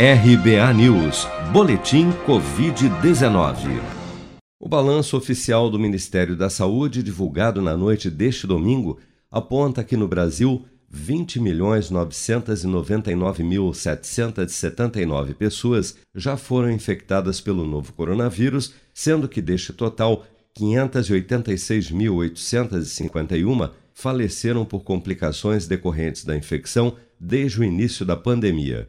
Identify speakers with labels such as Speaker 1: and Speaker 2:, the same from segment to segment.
Speaker 1: RBA News, Boletim Covid-19. O balanço oficial do Ministério da Saúde, divulgado na noite deste domingo, aponta que no Brasil 20.999.779 pessoas já foram infectadas pelo novo coronavírus, sendo que deste total, 586.851 faleceram por complicações decorrentes da infecção desde o início da pandemia.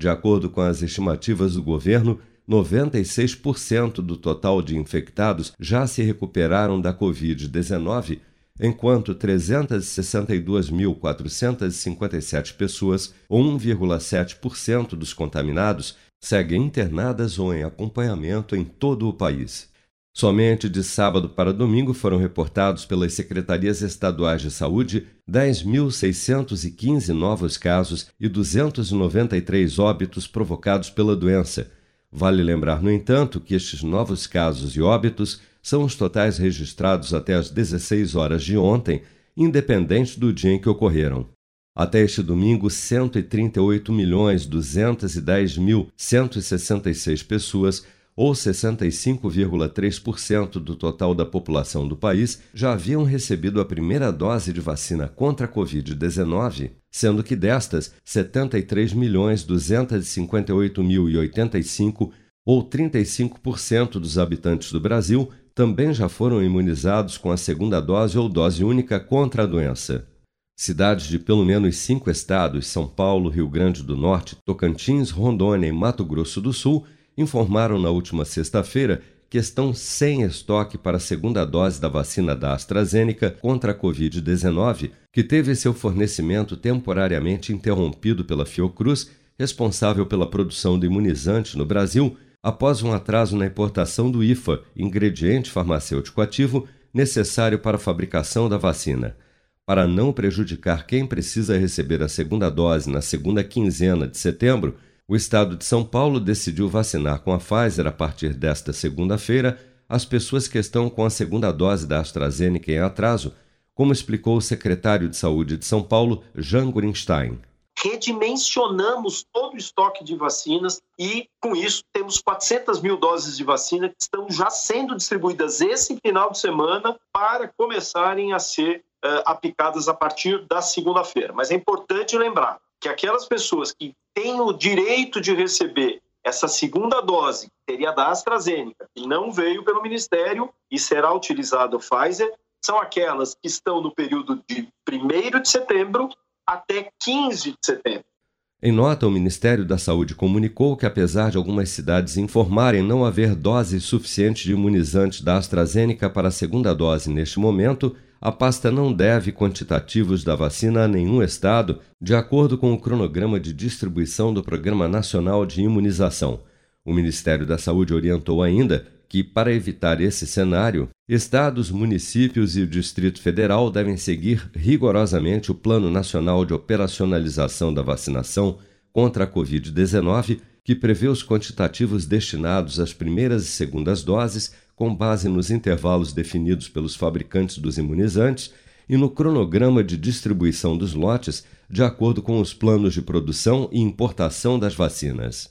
Speaker 1: De acordo com as estimativas do governo, 96% do total de infectados já se recuperaram da Covid-19, enquanto 362.457 pessoas, ou 1,7% dos contaminados, seguem internadas ou em acompanhamento em todo o país. Somente de sábado para domingo foram reportados pelas secretarias estaduais de saúde 10.615 novos casos e 293 óbitos provocados pela doença. Vale lembrar, no entanto, que estes novos casos e óbitos são os totais registrados até às 16 horas de ontem, independente do dia em que ocorreram. Até este domingo, 138.210.166 pessoas ou 65,3% do total da população do país, já haviam recebido a primeira dose de vacina contra a Covid-19, sendo que destas, 73.258.085, ou 35% dos habitantes do Brasil, também já foram imunizados com a segunda dose ou dose única contra a doença. Cidades de pelo menos cinco estados, São Paulo, Rio Grande do Norte, Tocantins, Rondônia e Mato Grosso do Sul, informaram na última sexta-feira que estão sem estoque para a segunda dose da vacina da AstraZeneca contra a Covid-19, que teve seu fornecimento temporariamente interrompido pela Fiocruz, responsável pela produção do imunizante no Brasil, após um atraso na importação do IFA, ingrediente farmacêutico ativo necessário para a fabricação da vacina. Para não prejudicar quem precisa receber a segunda dose na segunda quinzena de setembro, o estado de São Paulo decidiu vacinar com a Pfizer a partir desta segunda-feira as pessoas que estão com a segunda dose da AstraZeneca em atraso, como explicou o secretário de Saúde de São Paulo, Jean Greenstein.
Speaker 2: Redimensionamos todo o estoque de vacinas e, com isso, temos 400 mil doses de vacina que estão já sendo distribuídas esse final de semana para começarem a ser uh, aplicadas a partir da segunda-feira. Mas é importante lembrar que aquelas pessoas que têm o direito de receber essa segunda dose, que seria da AstraZeneca, que não veio pelo Ministério e será utilizado o Pfizer, são aquelas que estão no período de 1 de setembro até 15 de setembro.
Speaker 1: Em nota, o Ministério da Saúde comunicou que, apesar de algumas cidades informarem não haver doses suficientes de imunizantes da AstraZeneca para a segunda dose neste momento, a pasta não deve quantitativos da vacina a nenhum estado, de acordo com o cronograma de distribuição do Programa Nacional de Imunização. O Ministério da Saúde orientou ainda que, para evitar esse cenário, estados, municípios e o Distrito Federal devem seguir rigorosamente o Plano Nacional de Operacionalização da Vacinação contra a Covid-19, que prevê os quantitativos destinados às primeiras e segundas doses com base nos intervalos definidos pelos fabricantes dos imunizantes e no cronograma de distribuição dos lotes, de acordo com os planos de produção e importação das vacinas.